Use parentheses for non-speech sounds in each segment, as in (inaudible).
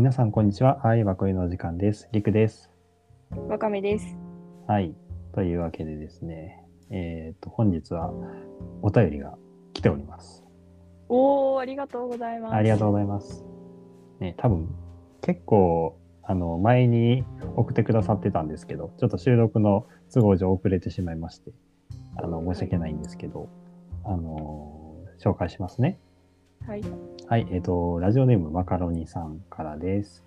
皆さん、こんにちは。愛は恋のお時間です。りくです。わかめです。はい。というわけでですね、えっ、と、本日はお便りが来ております。おー、ありがとうございます。ありがとうございます。ね、多分、結構、あの、前に送ってくださってたんですけど、ちょっと収録の都合上遅れてしまいまして、あの、申し訳ないんですけど、あの紹介しますね。はい。はい、えっ、と、ラジオネームマカロニさんからです。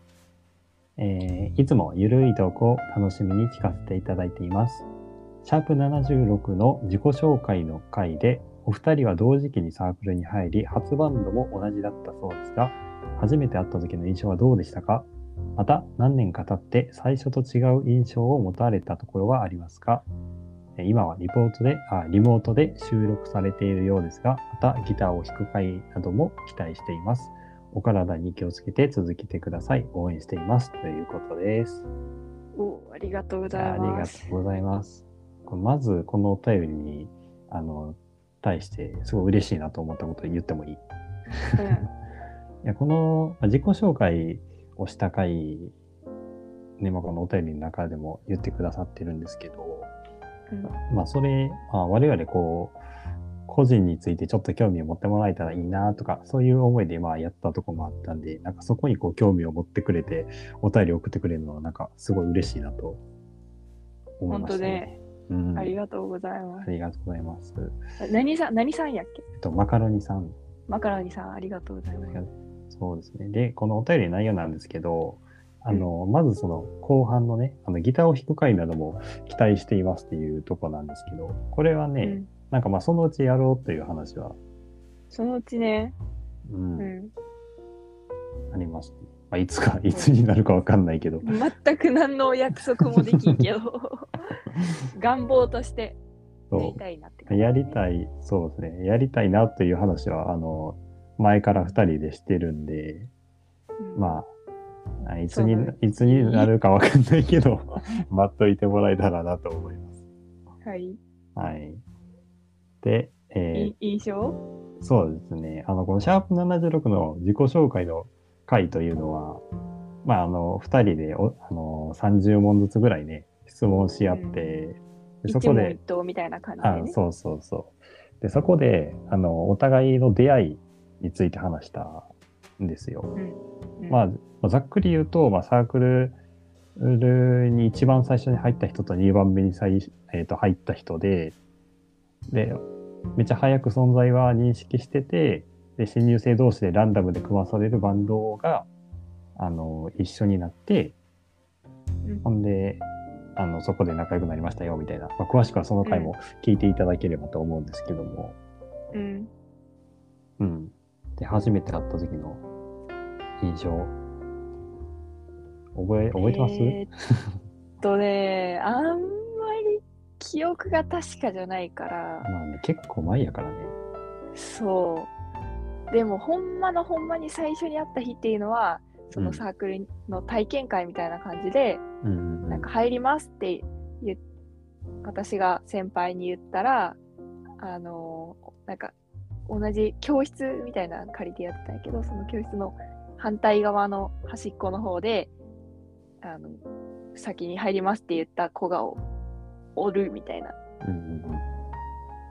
えーいつもゆるい投稿を楽しみに聞かせていただいています。シャープ76の自己紹介の回で、お二人は同時期にサークルに入り、初バンドも同じだったそうですが、初めて会った時の印象はどうでしたか？また、何年か経って最初と違う印象を持たれたところはありますか？今はリポートであ、リモートで収録されているようですが、またギターを弾く回なども期待しています。お体に気をつけて続けてください。応援しています。ということです。おー、ありがとうございありがます。とうございます。まず、このお便りに、あの、対して、すごい嬉しいなと思ったことを言ってもいい？(laughs) いや、この、まあ自己紹介をした回、ね、まあ、このお便りの中でも言ってくださってるんですけど、まあ、それ、まあ、我々こう、個人についてちょっと興味を持ってもらえたらいいなとか、そういう思いでまあやったとこもあったんで、なんかそこにこう興味を持ってくれて、お便り送ってくれるのはなんかすごい嬉しいなと思いましたね。うん、ありがとうございまありがとうございます。す。何さん、何さんやっけ？えっと、マカロニさん。マカロニさん、ありがとうございます。そうですね。で、このお便りの内容なんですけど、あの、まずその後半のね、あのギターを弾く回なども期待していますっていうとこなんですけど、これはね、うん。なんかまあそのうちやろうという話は、そのうちね、うんうん。ありますね。まあ、いつか、いつになるかわかんないけど。全く何の約束もできんけど、(laughs) 願望としてやそりたいなってう。感じ、やりたい、そうですね。やりたいなという話は、あの、前から二人でしてるんで、うんまあ、あいつにいつになるかわかんないけど、(laughs) 待っといてもらえたらなと思います。はい。はい。で、えい印象？ーそうですね。あの、このシャープ76の自己紹介の回というのは、まあ、あの、二人でお、あの、30問ずつぐらいね、質問し合って、でそ一こで問一、答みたいな感じであね。そうそうそう。で、そこで、あの、お互いの出会いについて話したんですよ。うん。うんまあ、まあざっくり言うと、まあ、サークルに一番最初に入った人と2番目に最、えーと入った人で、で、めっちゃ早く存在は認識してて、で、新入生同士でランダムで組まされるバンドが、あの、一緒になって、うんほんで、あの、そこで仲良くなりましたよ、みたいな。まあ、詳しくはその回も聞いていただければと思うんですけども、うん。うん。で、初めて会った時の印象、覚え、覚えてます、えーっとね、あんまり記憶が確かじゃないから、まあね、結構前やからね。そう。でも、ほんまのほんまに最初に会った日っていうのは、そのサークルの体験会みたいな感じで、うん。なんか入りますって言っ私が先輩に言ったら、あのなんか同じ教室みたいなの借りてやってたんやけど、その教室の反対側の端っこの方で、あの、先に入りますって言った子がおおるみたいな。うんうん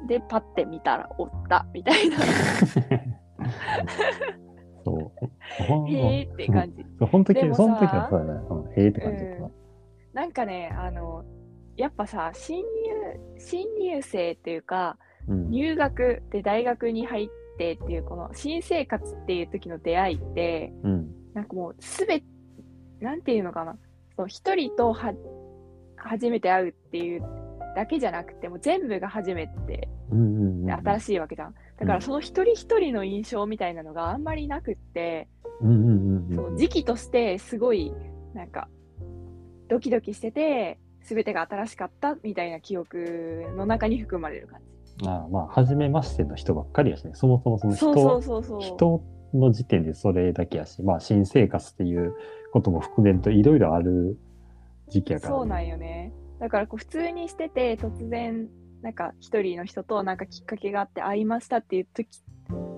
うん。で、パッて見たらおったみたいな。(laughs) そう。(laughs) へーって感じ。(laughs) そう、本当に、でもその時さはそうだね。うん、へーって感じだったな。なんかね、あの、やっぱさ、新入、新入生っていうか、うん。入学で大学に入ってっていうこの新生活っていう時の出会いってうん。なんかもうすべなんていうのかな。そう一人とは初めて会うっていうだけじゃなくてもう全部が初めてうんうん新しいわけじゃん。だからその一人一人の印象みたいなのがあんまりなくって。そう時期としてすごいなんかドキドキしてて全てが新しかったみたいな記憶の中に含まれる感じ。ああまあ、初めましての人ばっかりやしね。そもそもその人の時点でそれだけやし、まあ、新生活っていうことも含めるといろいろある時期やから、そうなんよね。だからこう普通にしてて突然なんか一人の人となんかきっかけがあって会いましたっていう時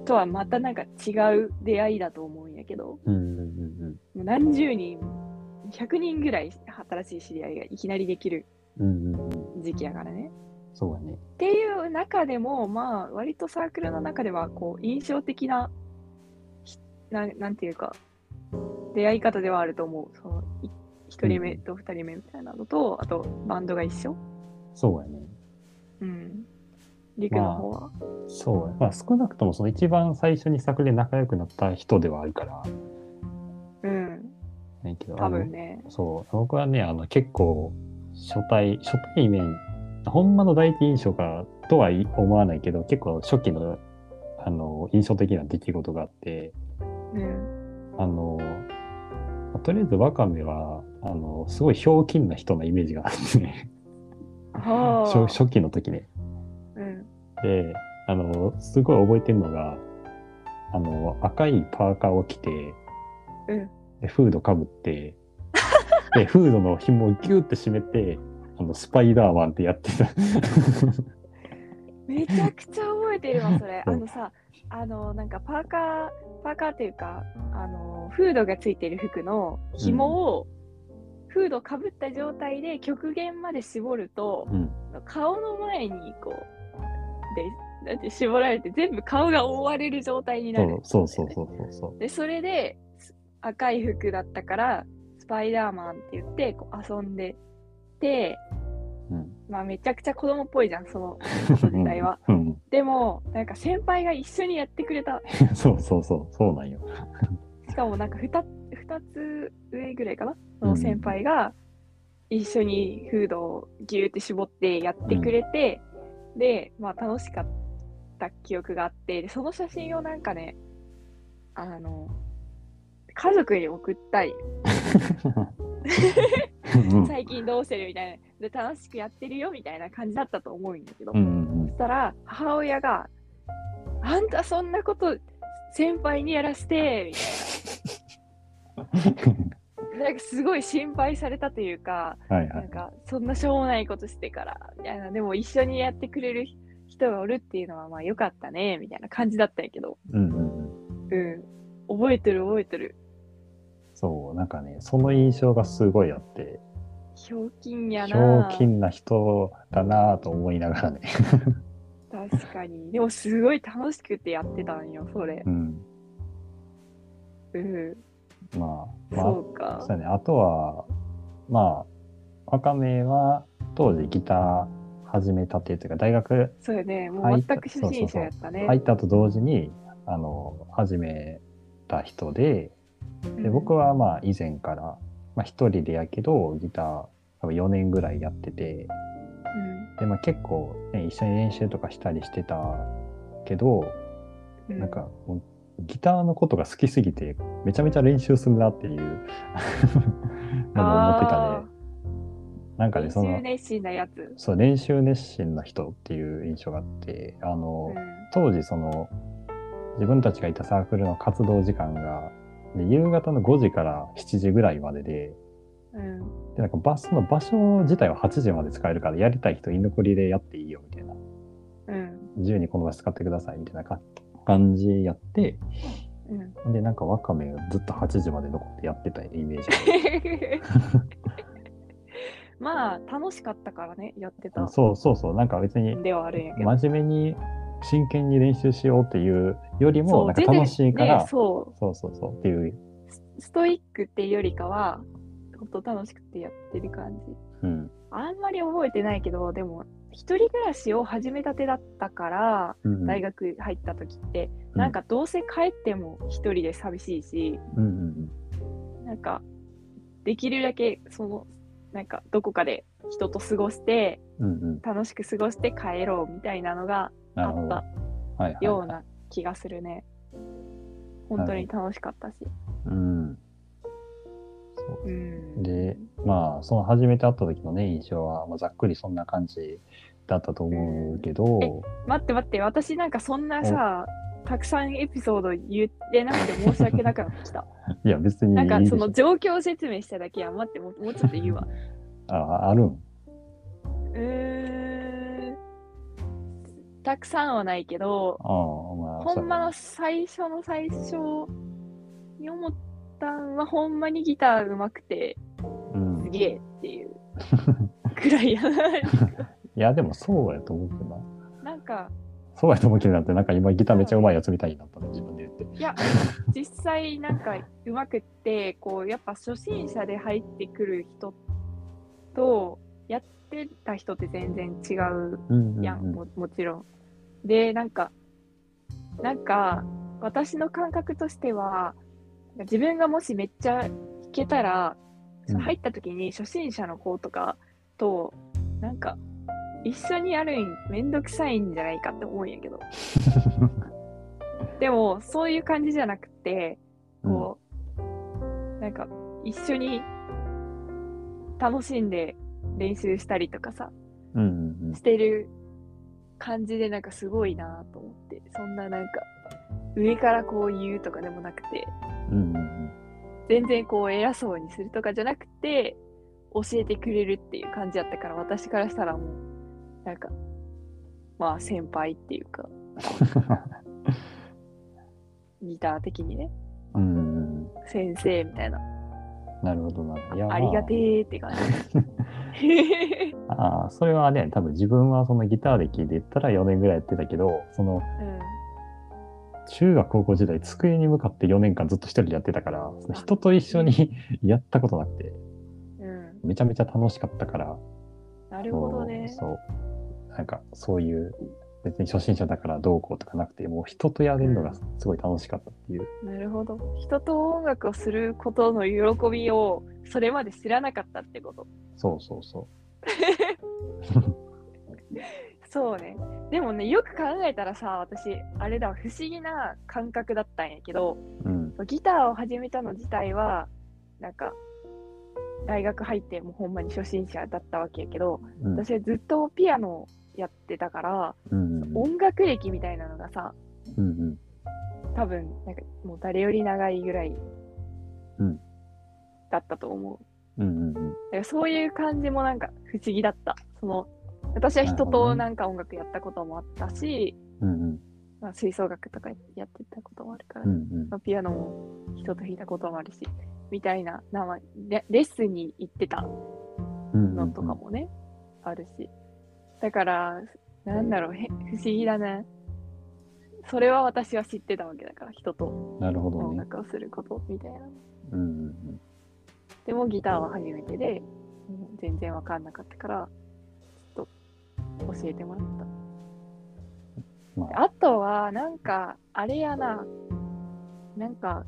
とはまたなんか違う出会いだと思うんやけど、うんうんうんもう何十人、100人ぐらい新しい知り合いがいきなりできる。時期やからね。そうやね。っていう中でも、まあ、割とサークルの中では、こう、印象的な、ひななんていうか、出会い方ではあると思う。その、い1人目と2人目みたいなのと、あと、バンドが一緒。そうやね。うん。リクの方は？そうや。まあ少なくともその一番最初に作で仲良くなった人ではあるから。うん。ねんけど多分ね。そう。僕はね、あの結構初対、初対面、ほんまの第一印象かとは思わないけど、結構初期のあの印象的な出来事があって、うん。あの、まあとりあえずワカメは、あの、すごいひょうきんな人のイメージがあってね、は初初期の時ね。うん。で、あの、すごい覚えてるのが、あの、赤いパーカーを着て、うん。でフードかぶって、で、(laughs) フードの紐をギューって締めて、あの、スパイダーマンってやってた。めちゃくちゃ覚えてるわ、それ。うんあのさ、あの、なんかパーカー、パーカーっていうか、あの、フードがついてる服の紐を、フードかぶった状態で極限まで絞ると、うん。顔の前にこう、で、なんて絞られて、全部顔が覆われる状態になる。そうそうそうそうそう。で、それで、す赤い服だったから、スパイダーマンって言って、こう遊んでて、うん。まあめちゃくちゃ子供っぽいじゃん、その (laughs) 時代は。うん。でも、なんか先輩が一緒にやってくれた。そうそうそう、そうなんよ。しかもなんか 2, 二つ上ぐらいかな？その先輩が一緒にフードをギューって絞ってやってくれて、で、まあ楽しかった記憶があって、でその写真をなんかね、あの、家族に送ったり、(laughs) (laughs) うん最近どうしてるみたいな、で楽しくやってるよみたいな感じだったと思うんだけど、うんそしたら母親が、あんたそんなこと先輩にやらせて、みたいな。(laughs) なんかすごい心配されたというか、はいはないん。かそんなしょうもないことしてから、みたいな、でも一緒にやってくれる人がおるっていうのはまあ良かったね、みたいな感じだったんやけど、うんうんうん。うん。覚えてる覚えてる。そう、なんかね、その印象がすごいあって、ひょうきんやひょな。うきんな人だなぁと思いながらね。(laughs) 確かに。でもすごい楽しくてやってたんよ、それう。ん。うん。まあ、まあ、そうかそう。やね。あとは、まあ、わかめは当時ギター始めたっていうか、大学そうよね。もう全く初心者やったね。入ったと同時に、あの、始めた人で、で僕は、はまあ以前から、まあ一人でやけど、ギター多分4年ぐらいやってて、で、まあ結構、ね、一緒に練習とかしたりしてたけど、うん、なんかもうギターのことが好きすぎて、めちゃめちゃ練習するなっていうのも思ってたね。なんかね、その練習、熱心なやつ。そう、練習熱心な人っていう印象があって、あの、当時その、自分たちがいたサークルの活動時間が、で夕方の5時から7時ぐらいまでで、うん。うん。で、なんかバスの場所自体は8時まで使えるから、やりたい人居残りでやっていいよみたいな。うん。自由にこの場所使ってくださいみたいなか感じやって、うん。で、なんかワカメがずっと8時まで残ってやってたイメージ (laughs) まあ、楽しかったからね、やってたが。そうそうそう、なんか別にではあるんやけど。真面目に真剣に練習しようっていうよりも、そうなんか楽しいから、ねそうそうそうそうっていう、ストイックっていうよりかは、ほんと楽しくてやってる感じ。うん。あんまり覚えてないけど、でも、一人暮らしを始めたてだったから、うん大学入った時って、うんなんかどうせ帰っても一人で寂しいし、うんうんなんか、できるだけ、その、なんか、どこかで人と過ごして、うん。楽しく過ごして帰ろうみたいなのが。あったはいはい、はい。ような気がするね。本当に楽しかったし。うん。そううん。で、まあ、その初めて会った時のね、印象は、まあ、ざっくりそんな感じだったと思うけど、え待って待って、私なんかそんなさ、たくさんエピソード言ってなくて申し訳なくなってきた。(laughs) いや、別になんかその状況説明しただけや、待って、もうもうちょっと言うわ。(laughs) あ、あるん？うーん。たくさんはないけど、ああ、まあ、ほんまの最初の最初に思っ端はほんまにギター上手くて、うんす。げえっていうくらいやな。(laughs) いや、でもそうやと思うけどな。なんか、そうやと思うけどなって、なんか今ギターめっちゃ上手いやつみたいになったね、自分で言って。いや、実際なんか上手くって、こう、やっぱ初心者で入ってくる人と、やってた人って全然違ううんやん、ももちろん。で、なんか、なんか、私の感覚としては、自分がもしめっちゃ弾けたら、その入った時に初心者の子とかと、なんか、一緒にやるんめんどくさいんじゃないかって思うんやけど。(laughs) でも、そういう感じじゃなくて、こう、なんか、一緒に楽しんで練習したりとかさ、うんうん。してる感じでなんかすごいなと思って。そんななんか上からこう言うとかでもなくてうんうんうん。全然こう偉そうにするとかじゃなくて教えてくれるっていう感じだったから私からしたらもうなんかまあ先輩っていうか (laughs) ギター的にね。うん先生みたいな。なるほどな。いやあ。りがてえ。ーって感じああ、それはね、多分自分はそのギター歴で言ったら4年ぐらいやってたけど、そのうん中学高校時代机に向かって4年間ずっと一人でやってたから、人と一緒にやったことなくて、うん。めちゃめちゃ楽しかったから、なるほどね。そう。なんかそういう、別に初心者だからどうこうとかなくて、もう人とやれるのがすごい楽しかったっていう。なるほど。人と音楽をすることの喜びをそれまで知らなかったってこと。そうそうそ (laughs) そうね。でもね、よく考えたらさ、私、あれだわ、不思議な感覚だったんやけど、う。うん。ギターを始めたの自体は、なんか、大学入ってもうほんまに初心者だったわけやけど、うん。私はずっとピアノやってたから、うんうん音楽歴みたいなのがさ、うんうん。多分、なんかもう誰より長いぐらいうんだったと思う。うんうんうん。だからそういう感じもなんか不思議だった。その私は人となんか音楽やったこともあったし、うんうん。まあ、吹奏楽とかやってたこともあるから、うんうんまあ、ピアノも人と弾いたこともあるし、みたいな、なまあレレッスンに行ってたうんのとかもね、あるし。だから、なんだろう、へ不思議だね。それは私は知ってたわけだから、人と音ね。楽をすることみたいな。うんうんでもギターは初めてで、全然わかんなかったから、教えてもらった。うん。まあ、あとは、なんか、あれやな、なんか、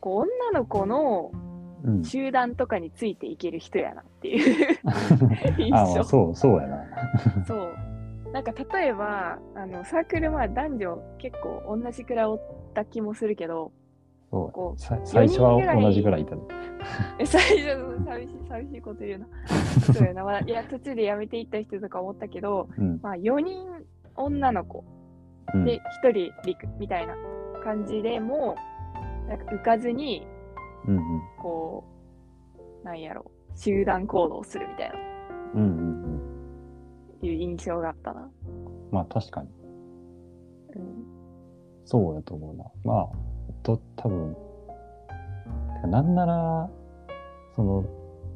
こう女の子のうん。集団とかについていける人やなっていう (laughs) 印あ、ま象。あ、そう、そうやな。そう。なんか例えば、あのサークルは男女結構同じくらいおった気もするけど、そう最初は同じぐらいいたね。(laughs) え最初、寂しい、寂しいこと言うな。(laughs) そうやな。まあ、いや、途中で辞めていった人とか思ったけど、うん。まあ、4人女の子うんで、1人陸みたいな感じでも、なんか浮かずに、うんうん。こう、なんやろう、集団行動するみたいな、うんうんうん。いう印象があったな。まあ、確かに。うん。そうやと思うな。まあ、と、多分なんなら、その、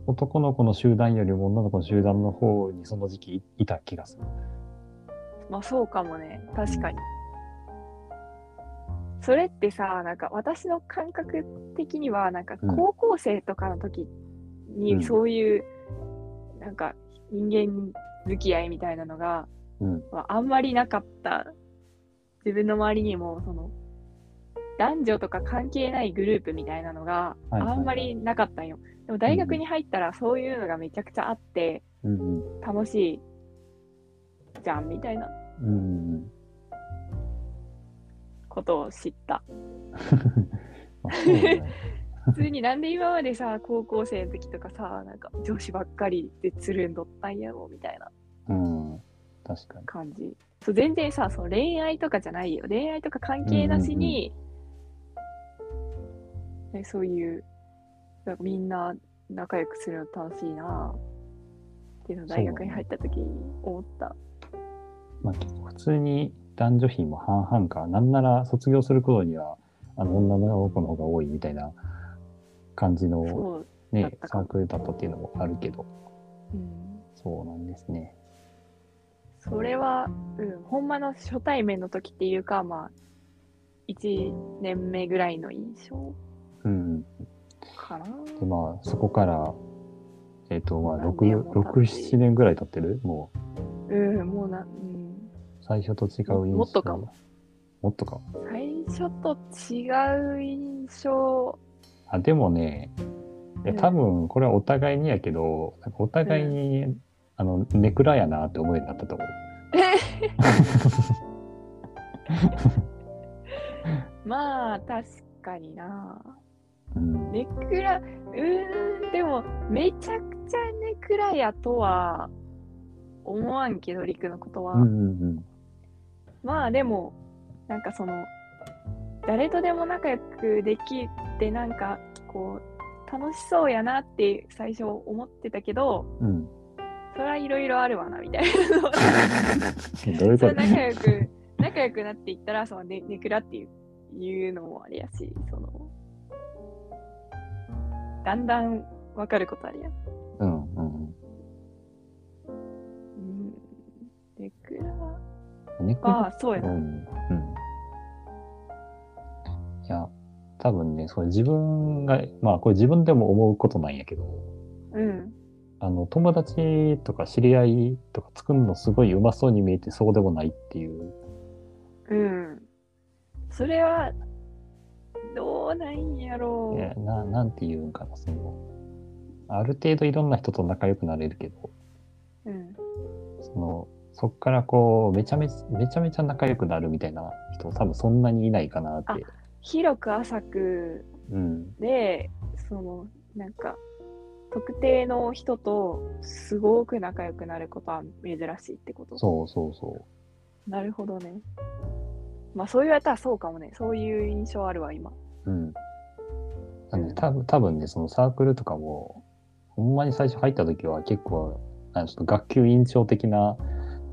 男の子の集団よりも女の子の集団の方にその時期いいた気がする。まあ、そうかもね。確かに。それってさ、なんか私の感覚的には、なんかうん高校生とかの時うんにそういう、なんか人間付き合いみたいなのが、うん。はあんまりなかった。自分の周りにも、その、男女とか関係ないグループみたいなのがはいはいはいあんまりなかったんよ。でも大学に入ったらそういうのがめちゃくちゃあって、うんうん。楽しいじゃんみたいなうんうん。ことを知った。(laughs) 普通になんで今までさ、高校生の時とかさ、なんか女子ばっかりでつるんどったんやろみたいなうん。確かに。感じ。そう全然さ、その恋愛とかじゃないよ。恋愛とか関係なしに、ねそういう、なんかみんな仲良くするの楽しいなっていうのを大学に入った時に思った。まあ、普通に男女比も半々か、なんなら卒業する頃にはあの女の子の方が多いみたいな感じのねサークルだったっていうのもあるけど、うん。そうなんですね。それは、うん、ほんまの初対面の時っていうか、まあ、1年目ぐらいの印象うん。かな。で、まあ、そこから、えっ、と、まあ、何6、年も経って6、7年ぐらい経ってる？もう、うん、もうな、うん。最初と違う印象。もっとかも。もっとか。最初と違う印象。あ、でもね、いやうん多分これはお互いにやけど、なんかお互いに、あの、ネクラやなって思うようになったと思う。(laughs) まあ、確かにな。うん。ネクラ、うーん、でも、めちゃくちゃネクラやとは思わんけど、リクのことは。うんうんまあ、でも、なんかその、誰とでも仲良くできて、なんか、こう、楽しそうやなって最初思ってたけど、うん。うん。それはいろいろあるわな、みたいな。(laughs) どういうこと？それ仲良く、仲良くなっていったら、そのネネクラっていういうのもあれやし、その、だんだんわかることあるやん。うんうんうん。ネクラうん。ネクラああ、そうやな。うん。うん。いや、多分ね、それ自分が、まあこれ自分でも思うことなんやけど、うん。あの、友達とか知り合いとか作るのすごいうまそうに見えてそうでもないっていう。うん。それは、どうなんやろいやななんて言うんかな、その、ある程度いろんな人と仲良くなれるけど、う。うん。その、そっからこう、めちゃめちゃ、めちゃめちゃ仲良くなるみたいな人多分そんなにいないかなって。広く浅くうん。で、その、なんか、特定の人とすごく仲良くなることは珍しいってこと？そうそうそう。なるほどね。まあそう言われたらそうかもね。そういう印象あるわ、今。うん。あのうん多分多分ね、そのサークルとかも、ほんまに最初入った時は結構、あのちょっと学級委員長的な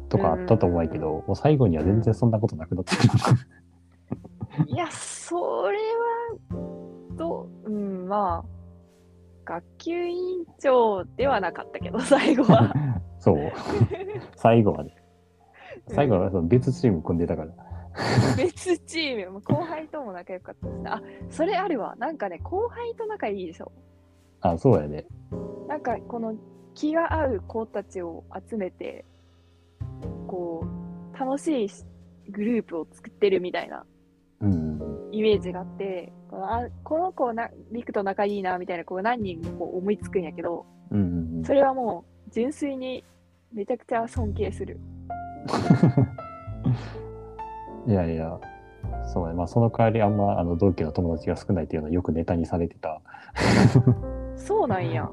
とかあったと思うけど、もう最後には全然そんなことなくなってくる。(laughs) いや、それは、どう、うん、まあ、学級委員長ではなかったけど、最後は。(laughs) そう。(laughs) 最後まで。最後はその別チーム組んでたから。(laughs) 別チーム、後輩とも仲良かったしな。あ、それあるわ。なんかね、後輩と仲いいでしょ。あ、そうやね。なんか、この気が合う子たちを集めて、こう、楽しいグループを作ってるみたいなうん。イメージがあって、このあこの子な、リクと仲いいなみたいなこう何人もこう思いつくんやけど、うんうんうん。それはもう純粋にめちゃくちゃ尊敬する。(laughs) いやいや、そうね。まあその代わりあんまあの同期の友達が少ないっていうのはよくネタにされてた。(laughs) そうなんや。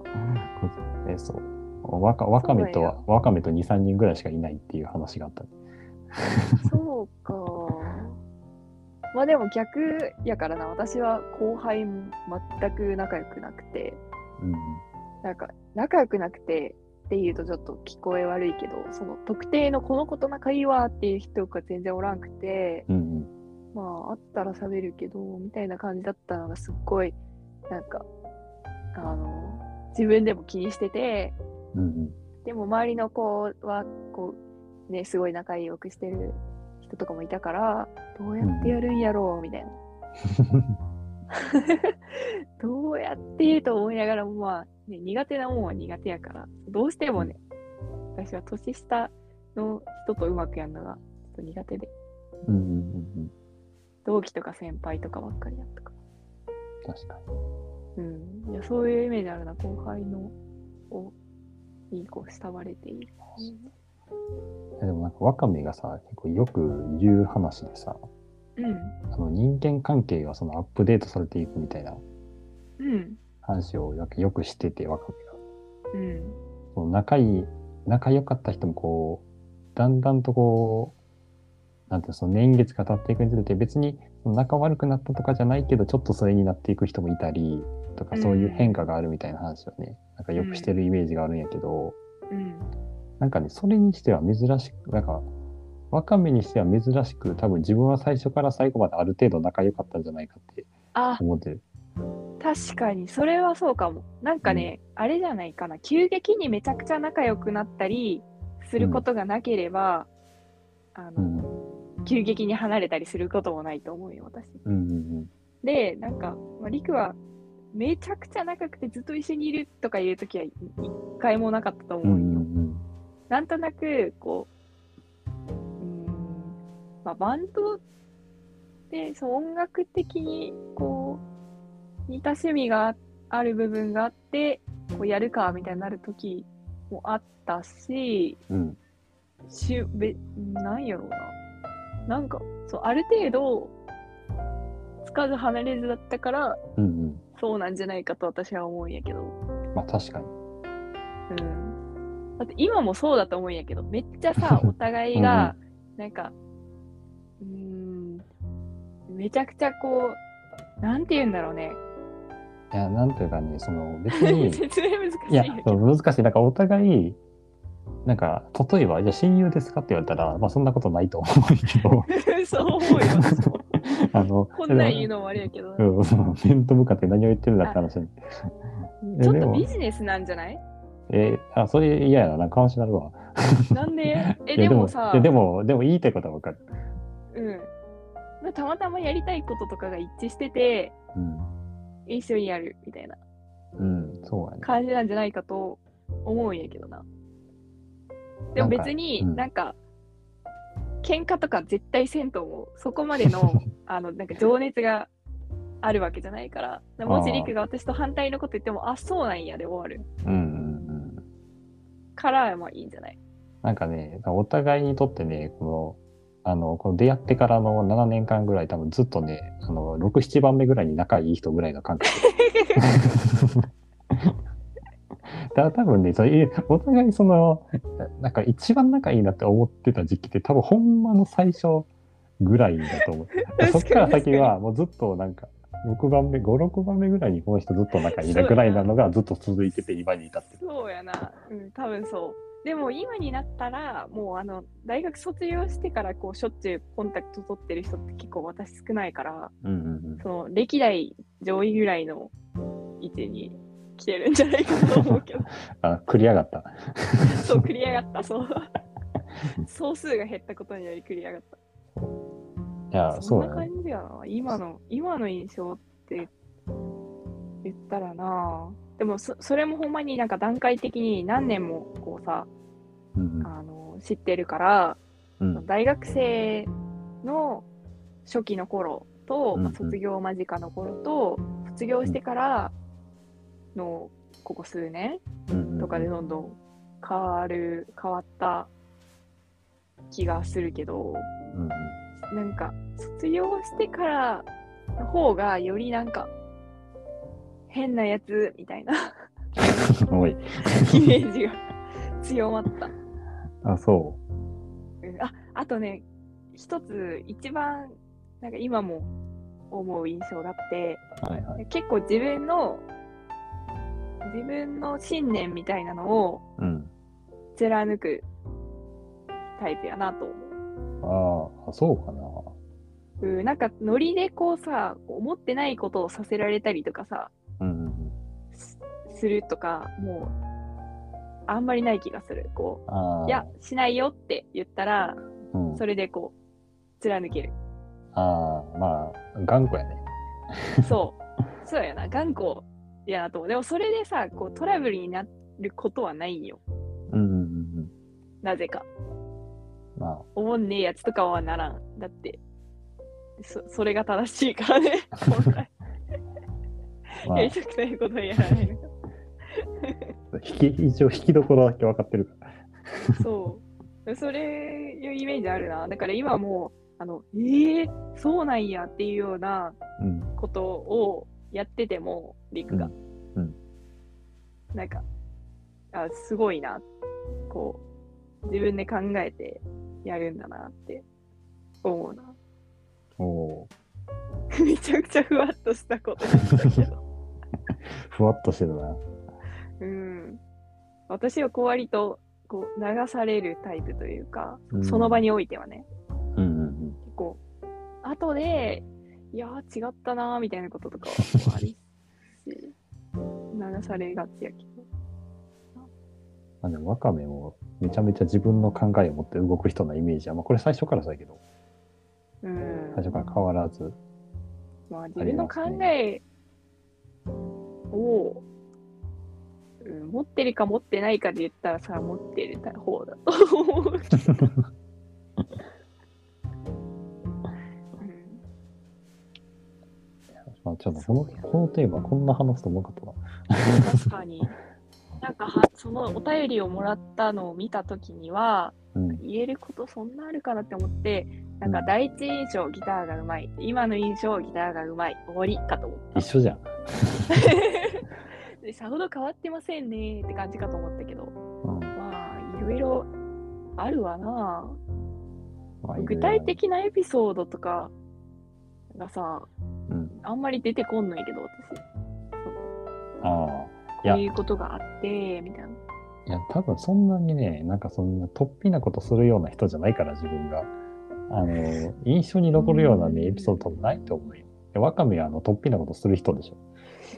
(laughs) えそう。わかわかめとは、わかめと2、3人ぐらいしかいないっていう話があった。(laughs) そうか。まあでも逆やからな、私は後輩も全く仲良くなくて、うん。なんか仲良くなくてっていうとちょっと聞こえ悪いけど、その特定のこの子と仲いいわっていう人が全然おらんくて、うんうん。まああったら喋るけど、みたいな感じだったのがすっごい、なんか、あの、自分でも気にしてて、うんうん。でも周りの子は、こう、ね、すごい仲良くしてる人とかもいたから、どうやってやるんやろう、みたいな。(laughs) どうやってと思いながらも、まあ、ね、苦手なもんは苦手やから、どうしてもね、私は年下の人とうまくやるのがちょっと苦手で、うんうんうんうん。同期とか先輩とかばっかりやったから。確かうん。いや、そういうイメージあるな、後輩の、を、にこう、慕われている。に。でもなんかわかめがさ、結構よく言う話でさ、うん。あの人間関係がそのアップデートされていくみたいなうん。話をよくしてて、わかめが。うん。その仲いい、仲良かった人もこう、だんだんとこう、なんていうのその年月が経っていくにつれて別に仲悪くなったとかじゃないけど、ちょっとそれになっていく人もいたりとか、そういう変化があるみたいな話をね、なんかよくしてるイメージがあるんやけど、うん。なんかね、それにしては珍しく、なんか、わかめにしては珍しく、多分自分は最初から最後まである程度仲良かったんじゃないかってあ、思ってる。確かに、それはそうかも。なんかね、あれじゃないかな。急激にめちゃくちゃ仲良くなったりすることがなければ、あの、うん。急激に離れたりすることもないと思うよ、私。うんうんで、なんか、まあ、リクはめちゃくちゃ仲良くてずっと一緒にいるとかいう時は一回もなかったとうん。う思うよ。んうんなんとなく、こう、うーん、まあ、バンドで、そう、音楽的に、こう、似た趣味がある部分があって、こう、やるか、みたいになる時もあったし、うん。うん。しゅ、べ、なんやろうな。なんか、そう、ある程度、つかず離れずだったから、うんうん。そうなんじゃないかと私は思うんやけど。まあ確かに。うん。だって今もそうだと思うんやけど、めっちゃさ、お互いが、なんか、うーん、めちゃくちゃこう、なんて言うんだろうね。いや、なんというかね、その (laughs) 別に、説明難しいいや。そう難しい。なんかお互い、なんか、例えば、じゃあ親友ですかって言われたら、まあそんなことないと思うけど、(laughs) そう思うよ。(laughs) あの、こんなん言うのもあれやけど。うん、その面と向かって何を言ってるんだって話。ちょっとビジネスなんじゃない？えーあ、それ嫌やな、なんか監視なるわ。なんで？え、でもさでも、でも言いたいことはわかる。うん。まあたまたまやりたいこととかが一致してて、うん。一緒にやるみたいなうん、そうやね。感じなんじゃないかと思うんやけどな。でもなんか別にうんなんか、喧嘩とか絶対せんと思う。そこまでの、(laughs) あの、なんか情熱があるわけじゃないから。もしリクが私と反対のこと言っても、あそうなんやで終わる。うんうんうん。から、まあいいんじゃない？なんかね、お互いにとってね、この、あの、この出会ってからの7年間ぐらい、多分ずっとね、あの、6、7番目ぐらいに仲いい人ぐらいの感覚。(laughs) だ多分ね、それお互いその、なんか一番仲いいなって思ってた時期って多分ほんまの最初ぐらいだと思う。(laughs) そっから先はもうずっとなんか、6番目、5、6番目ぐらいにこの人ずっと仲いいなぐらいなのがずっと続いてて今に至ってる。そうやな。うん、多分そう。でも今になったら、もうあの、大学卒業してからこう、しょっちゅうコンタクト取ってる人って結構私少ないから、うんうんその、歴代上位ぐらいの位置に来てるんじゃないかと思うけど。(laughs) あ、繰り上がった。(laughs) そう、繰り上がった、(laughs) そう。総数が減ったことにより繰り上がった。いや、そんな。感じやな。今の、今の印象って言ったらな。でもそ、それもほんまになんか段階的に何年もこうさ、うんうん。あの知ってるから、うん。大学生の初期の頃と、うんうん。まあ卒業間近の頃と、卒業してからのここ数年とかでどんどん変わる、変わった気がするけど、うんうん。なんか卒業してからの方がよりなんか変なやつみたいなおい。イメージが強まった。(laughs) あ、そうんああとね、一つ一番なんか今も思う印象があって、う。はいはい。結構自分の自分の信念みたいなのをうん。貫くタイプやなと思う。ああ、そうかな。うん、なんかノリでこうさ、思ってないことをさせられたりとかさ、うんうんすするとか、もう、あんまりない気がする。こういや、しないよって言ったら、うん、それでこう、貫ける。ああ、まあ、頑固やね。(laughs) そう。そうやな、頑固やなと思う。でもそれでさ、こう、トラブルになることはないんよ。うんうんうんうん。なぜか。まおもんねえやつとかはならん。だって、そそれが正しいからね。(laughs) (laughs) やり、たくないことはやらないの。引き、一応引きどころだけ分かってるから。そう。それいうイメージあるな。だから今もう、あの、えー、そうなんやっていうようなうん。ことをやってても、リクが。うんうんなんか、あ、すごいな。こう、自分で考えてやるんだなって思うな。おお (laughs) めちゃくちゃふわっとしたこと。(laughs) ふわっとしてるな。うん。私はこう割とこう流されるタイプというか、うんその場においてはね、うんうん結構、後で、いやー違ったなーみたいなこととかはあるし、流されがちやけど。まあ、でもワカメもめちゃめちゃ自分の考えを持って動く人のイメージは、まあ、これ最初からそうだけど、うん。最初から変わらず、まあ、自分の考えを、うん、持ってるか持ってないかで言ったらさ、持ってる方だと思うけど。う (laughs) んまあ、ちょっとこのこのテーマこんな話すと思わなかったな。確かに。なんかは、そのお便りをもらったのを見たときには、うん。言えることそんなあるかなって思って、なんか第一印象ギターがうまい、今の印象ギターがうまい、終わりかと思った。一緒じゃん。(laughs) でさほど変わってませんねって感じかと思ったけど、うんまあ、いろいろあるわな。まあ具体、的なエピソードとかがさ、うん、あんまり出てこんのやけど、私。ああ。こういうことがあって、みたいな。いや、多分そんなにね、なんかそんな突飛なことするような人じゃないから、自分が。あの、(laughs) 印象に残るようなね、エピソード多分ないと思うよ。でワカメはあの突飛なことする人でしょ。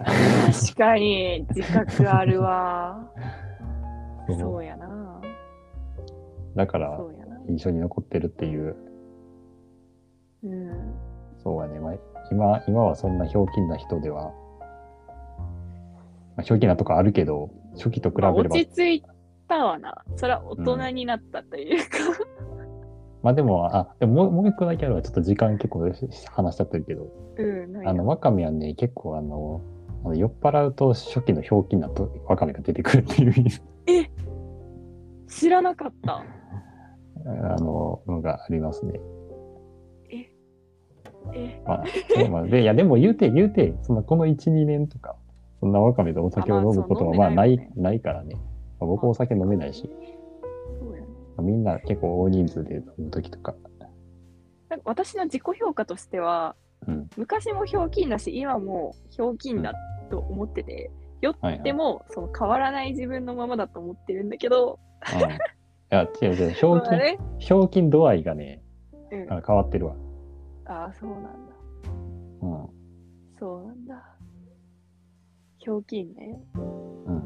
確かに、自覚あるわ。そうやな。だから。印象に残ってるっていう、うん。そうやね。まあ、今、今はそんなひょうきんな人では、まあ、ひょうきんなとこあるけど、初期と比べまあ、れば、落ち着いたわな。それは大人になったというか。まあでも、あ、でももう一個だけあるわ。ちょっと時間結構話しちゃってるけど、うん、あの、ワカメはね、結構あの酔っ払うと初期のひょうきんなとワカメが出てくるっていう知らなかった。(laughs) あの、のがありますね。え、まあ、そうまあで、いや、でも言うて、言うて、そのこの1、2年とか、そんなワカメでお酒を飲むことは、あまあないないからね。まあ僕お酒飲めないし、そうやね。まあみんな結構大人数で飲むときとか、なんか私の自己評価としては、うん。昔もひょうきんだし、今もひょうきんだと思ってて、酔はいはい。ってもその変わらない自分のままだと思ってるんだけど、うん、いや、違う違う、(laughs) ひょうきん、ひょうきん度合いがね、うん、あ変わってるわ。ああ、そうなんだ。うん。そうなんだ。ひょうきんね。うん。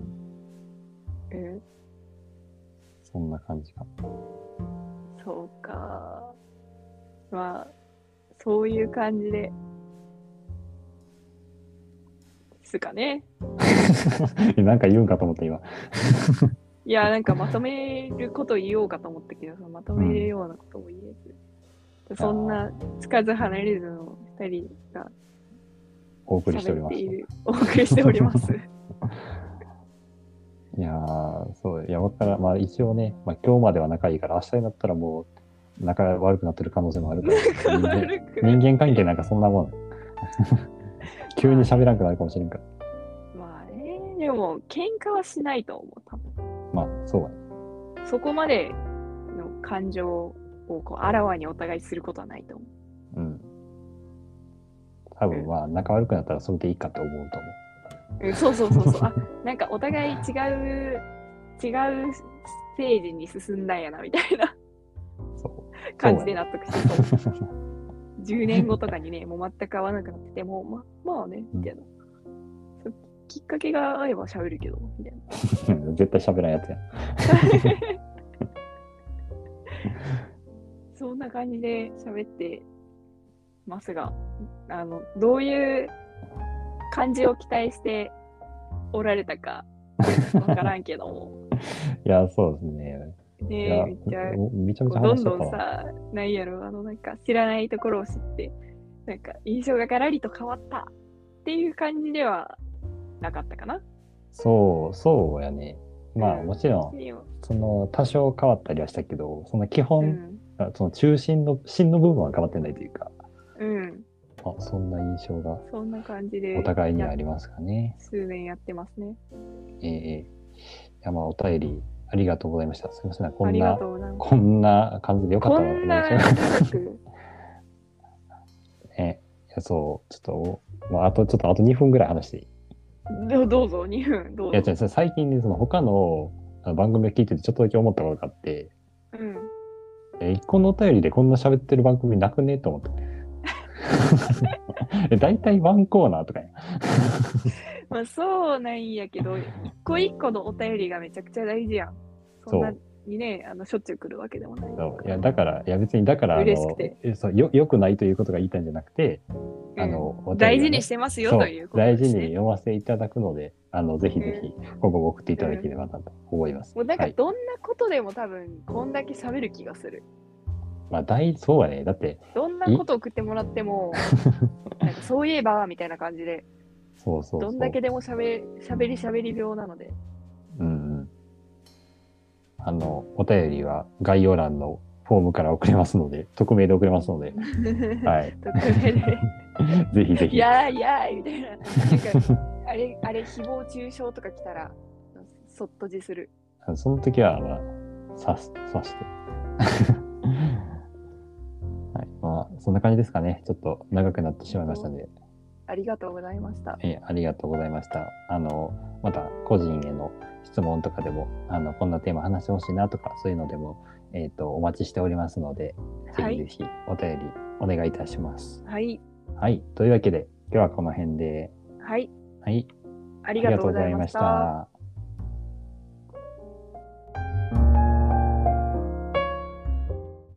うん、そんな感じか。そうか。まあ、そういう感じで。すかね。(laughs) なんか言うんかと思った、今。(laughs) いや、なんかまとめること言おうかと思ったけど、そのまとめるようなことも言えず、そんなつかず離れずの二人がお送りしておりますお送りしております。(laughs) いやー、そう、いや、わからん、まあ一応ね、まあ今日までは仲いいから、明日になったらもう仲悪くなってる可能性もあるから、人間人間関係なんかそんなもん。(laughs) 急に喋らんくなるかもしれんから。まあね、でも喧嘩はしないと思う、多分。まあ、そうやね。そこまでの感情をこうあらわにお互いすることはないと思う。うん。多分まあ、仲悪くなったらそれでいいかと思うと思う。うんそうそうそうそう。あ、なんかお互い違う、違うステージに進んだんやな、みたいな。感じで納得してそう。10年後とかにね、(laughs) もう全く会わなくなってても、ままあね、みたいな。そうきっかけがあれば喋るけど、みたいな。(laughs) 絶対喋らんやつやん。(laughs) そんな感じで喋ってますが、あの、どういう感じを期待しておられたかわからんけども、いや、そうですね。いねや、めっちゃめちゃどんどん。さ、なんやろ、あの、なんか知らないところを知って、なんか印象がガラリと変わったっていう感じではなかったかな。そう、そうやね。まあ、うんもちろん、その、多少変わったりはしたけど、その基う本、ん。あその中心の、芯の部分は変わってないというか、うん。あそんな印象がそんな感じで、お互いにありますかね。数年やってますね。ええいや、まあ、お便りありがとうございました。すみません、こんな。こんな感じでよかったらこんな (laughs) ね。いや、そう、ちょっと、まあ、あと、ちょっと、あと2分ぐらい話していい？どどうぞ、2分、どういや、ぞ。違う違う最近ね、その他の、番組を聞いててちょっとだけ思ったことがあって、うん。え、一個のお便りでこんな喋ってる番組なくね？と思って。え (laughs) 大体ワンコーナーとかや。(laughs) まあそうなんやけど、一個一個のお便りがめちゃくちゃ大事やん。そんなにね、あのしょっちゅう来るわけでもない。そういやだから、いや別にだから、あそうよよくないということが言いたいんじゃなくて、あの、お便りをね大事にしてますよということね。事に読ませていただくので、あのぜひぜひ、今後も送っていただければなと思います。もうなんはい、かどんなことでも多分こんだけ喋る気がする。まあ、大そうやね。だって、なこと送ってもらっても、(laughs) なんかそういえばみたいな感じで、そうそう。どんだけでも喋喋り喋り病なので。うんうん。あの、お便りは概要欄のフォームから送れますので、匿名で送れますので、(laughs) はい。匿名で、ぜひぜひ。やーいやーいみたいな。なんか (laughs) あれ、あれ、誹謗中傷とか来たら、そっとじする。その時は、まあ、刺す、刺して。そんな感じですかね。ちょっと長くなってしまいましたので、ありがとうございました。えーありがとうございました。あの、また個人への質問とかでも、あの、こんなテーマ話してほしいなとか、そういうのでも、えっ、と、お待ちしておりますので、ぜはい。ひぜひお便りお願いいたします。はい。はい。というわけで、今日はこの辺で、はい。はい。ありがとうございました